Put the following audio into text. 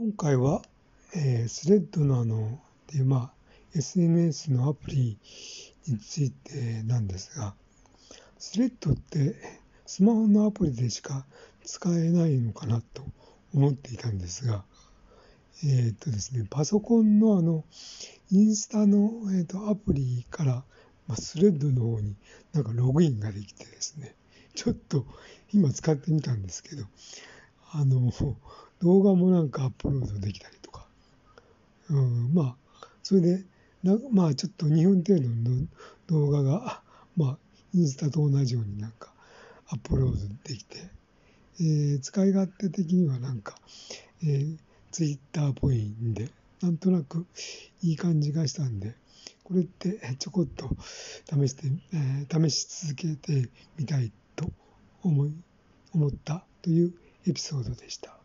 今回は、えー、スレッドのあの、っていう、まあ、SNS のアプリについてなんですが、スレッドってスマホのアプリでしか使えないのかなと思っていたんですが、えー、っとですね、パソコンのあの、インスタの、えー、とアプリから、まあ、スレッドの方になんかログインができてですね、ちょっと今使ってみたんですけど、あの、動画もなんかアップロードできたりとか、うん、まあ、それで、なまあちょっと2分程度の動画が、まあ、インスタと同じようになんかアップロードできて、えー、使い勝手的にはなんか、えー、ツイッターっぽいんで、なんとなくいい感じがしたんで、これってちょこっと試して、えー、試し続けてみたいと思い、思ったというエピソードでした。